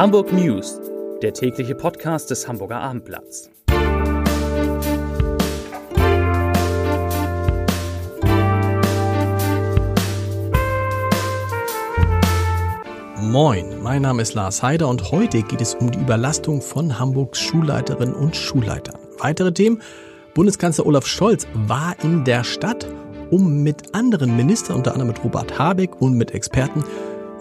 Hamburg News, der tägliche Podcast des Hamburger Abendblatts. Moin, mein Name ist Lars Heider und heute geht es um die Überlastung von Hamburgs Schulleiterinnen und Schulleitern. Weitere Themen. Bundeskanzler Olaf Scholz war in der Stadt, um mit anderen Ministern, unter anderem mit Robert Habeck und mit Experten,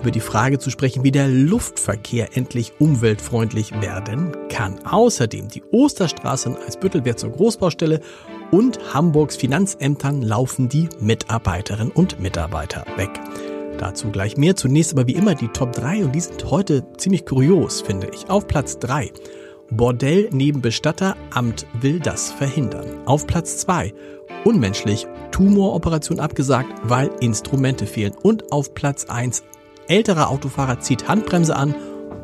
über die Frage zu sprechen, wie der Luftverkehr endlich umweltfreundlich werden kann. Außerdem die Osterstraße in Eisbüttel wird zur Großbaustelle und Hamburgs Finanzämtern laufen die Mitarbeiterinnen und Mitarbeiter weg. Dazu gleich mehr. Zunächst aber wie immer die Top 3 und die sind heute ziemlich kurios, finde ich. Auf Platz 3 Bordell neben Bestatter, Amt will das verhindern. Auf Platz 2 Unmenschlich, Tumoroperation abgesagt, weil Instrumente fehlen. Und auf Platz 1 älterer Autofahrer zieht Handbremse an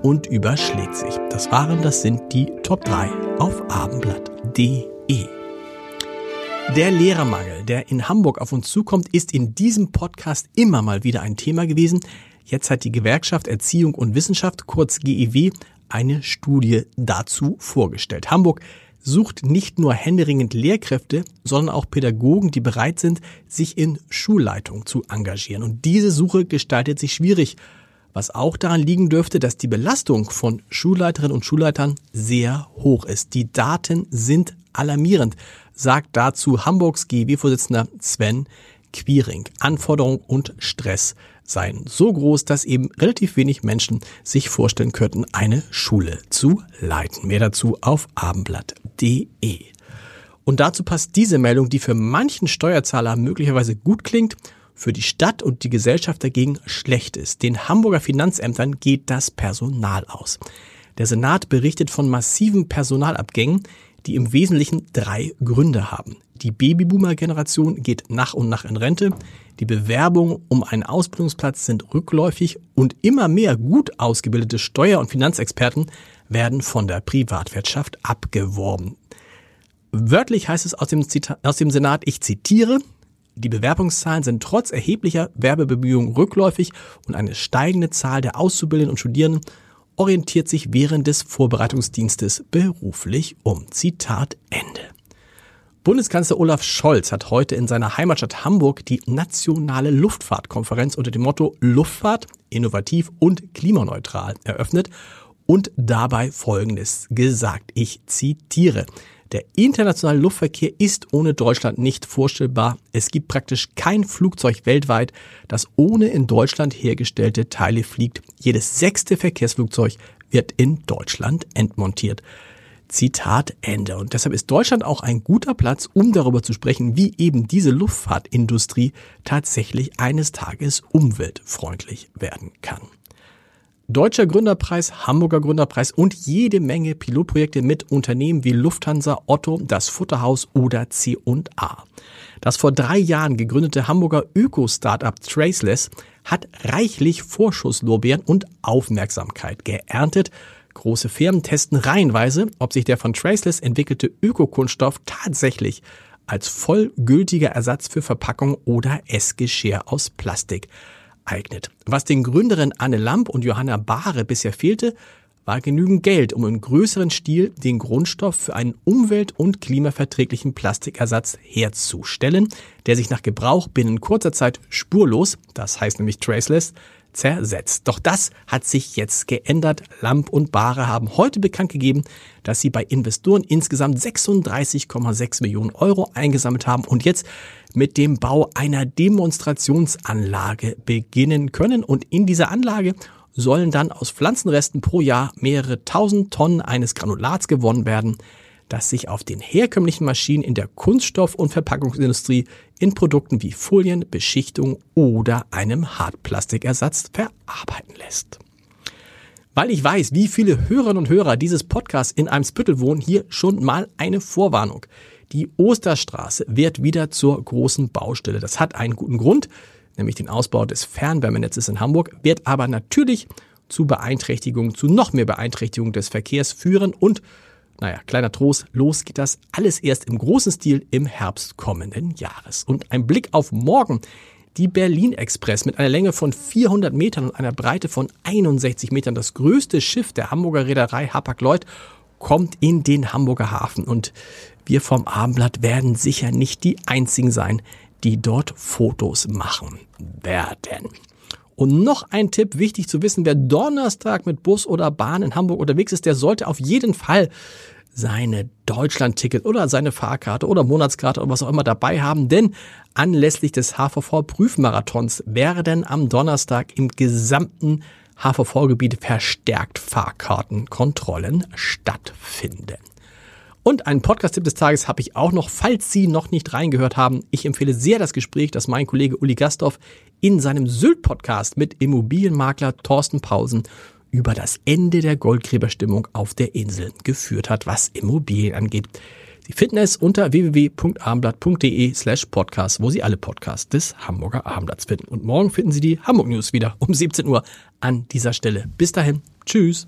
und überschlägt sich. Das waren, das sind die Top 3 auf abendblatt.de. Der Lehrermangel, der in Hamburg auf uns zukommt, ist in diesem Podcast immer mal wieder ein Thema gewesen. Jetzt hat die Gewerkschaft Erziehung und Wissenschaft, kurz GEW, eine Studie dazu vorgestellt. Hamburg sucht nicht nur händeringend Lehrkräfte, sondern auch Pädagogen, die bereit sind, sich in Schulleitung zu engagieren. Und diese Suche gestaltet sich schwierig, was auch daran liegen dürfte, dass die Belastung von Schulleiterinnen und Schulleitern sehr hoch ist. Die Daten sind alarmierend, sagt dazu Hamburgs GW-Vorsitzender Sven Quiring. Anforderung und Stress seien so groß, dass eben relativ wenig Menschen sich vorstellen könnten, eine Schule zu leiten. Mehr dazu auf abendblatt.de. Und dazu passt diese Meldung, die für manchen Steuerzahler möglicherweise gut klingt, für die Stadt und die Gesellschaft dagegen schlecht ist. Den Hamburger Finanzämtern geht das Personal aus. Der Senat berichtet von massiven Personalabgängen, die im Wesentlichen drei Gründe haben. Die Babyboomer-Generation geht nach und nach in Rente, die Bewerbungen um einen Ausbildungsplatz sind rückläufig und immer mehr gut ausgebildete Steuer- und Finanzexperten werden von der Privatwirtschaft abgeworben. Wörtlich heißt es aus dem, Zita aus dem Senat, ich zitiere, die Bewerbungszahlen sind trotz erheblicher Werbebemühungen rückläufig und eine steigende Zahl der Auszubildenden und Studierenden orientiert sich während des Vorbereitungsdienstes beruflich um. Zitat Ende. Bundeskanzler Olaf Scholz hat heute in seiner Heimatstadt Hamburg die nationale Luftfahrtkonferenz unter dem Motto Luftfahrt innovativ und klimaneutral eröffnet und dabei Folgendes gesagt. Ich zitiere. Der internationale Luftverkehr ist ohne Deutschland nicht vorstellbar. Es gibt praktisch kein Flugzeug weltweit, das ohne in Deutschland hergestellte Teile fliegt. Jedes sechste Verkehrsflugzeug wird in Deutschland entmontiert. Zitat Ende. Und deshalb ist Deutschland auch ein guter Platz, um darüber zu sprechen, wie eben diese Luftfahrtindustrie tatsächlich eines Tages umweltfreundlich werden kann. Deutscher Gründerpreis, Hamburger Gründerpreis und jede Menge Pilotprojekte mit Unternehmen wie Lufthansa, Otto, das Futterhaus oder C&A. Das vor drei Jahren gegründete Hamburger Öko-Startup Traceless hat reichlich Vorschusslorbeeren und Aufmerksamkeit geerntet Große Firmen testen reihenweise, ob sich der von Traceless entwickelte Ökokunststoff tatsächlich als vollgültiger Ersatz für Verpackung oder Essgeschirr aus Plastik eignet. Was den Gründerinnen Anne Lamp und Johanna Bahre bisher fehlte, war genügend Geld, um im größeren Stil den Grundstoff für einen umwelt- und klimaverträglichen Plastikersatz herzustellen, der sich nach Gebrauch binnen kurzer Zeit spurlos, das heißt nämlich traceless, zersetzt. Doch das hat sich jetzt geändert. Lamp und Bahre haben heute bekannt gegeben, dass sie bei Investoren insgesamt 36,6 Millionen Euro eingesammelt haben und jetzt mit dem Bau einer Demonstrationsanlage beginnen können. Und in dieser Anlage sollen dann aus Pflanzenresten pro Jahr mehrere tausend Tonnen eines Granulats gewonnen werden, das sich auf den herkömmlichen Maschinen in der Kunststoff- und Verpackungsindustrie in Produkten wie Folien, Beschichtung oder einem Hartplastikersatz verarbeiten lässt. Weil ich weiß, wie viele Hörerinnen und Hörer dieses Podcasts in einem Spüttel wohnen, hier schon mal eine Vorwarnung. Die Osterstraße wird wieder zur großen Baustelle. Das hat einen guten Grund, nämlich den Ausbau des Fernwärmenetzes in Hamburg, wird aber natürlich zu Beeinträchtigungen, zu noch mehr Beeinträchtigungen des Verkehrs führen und naja, kleiner Trost, los geht das alles erst im großen Stil im Herbst kommenden Jahres. Und ein Blick auf morgen. Die Berlin Express mit einer Länge von 400 Metern und einer Breite von 61 Metern, das größte Schiff der Hamburger Reederei Hapag-Lloyd, kommt in den Hamburger Hafen. Und wir vom Abendblatt werden sicher nicht die einzigen sein, die dort Fotos machen werden. Und noch ein Tipp, wichtig zu wissen, wer Donnerstag mit Bus oder Bahn in Hamburg unterwegs ist, der sollte auf jeden Fall seine Deutschland-Ticket oder seine Fahrkarte oder Monatskarte oder was auch immer dabei haben, denn anlässlich des HVV-Prüfmarathons werden am Donnerstag im gesamten HVV-Gebiet verstärkt Fahrkartenkontrollen stattfinden. Und einen Podcast-Tipp des Tages habe ich auch noch, falls Sie noch nicht reingehört haben. Ich empfehle sehr das Gespräch, das mein Kollege Uli Gastorf in seinem Sylt-Podcast mit Immobilienmakler Thorsten Pausen über das Ende der Goldgräberstimmung auf der Insel geführt hat, was Immobilien angeht. Sie finden es unter www.abendblatt.de slash podcast, wo Sie alle Podcasts des Hamburger Abendblatts finden. Und morgen finden Sie die Hamburg News wieder um 17 Uhr an dieser Stelle. Bis dahin. Tschüss.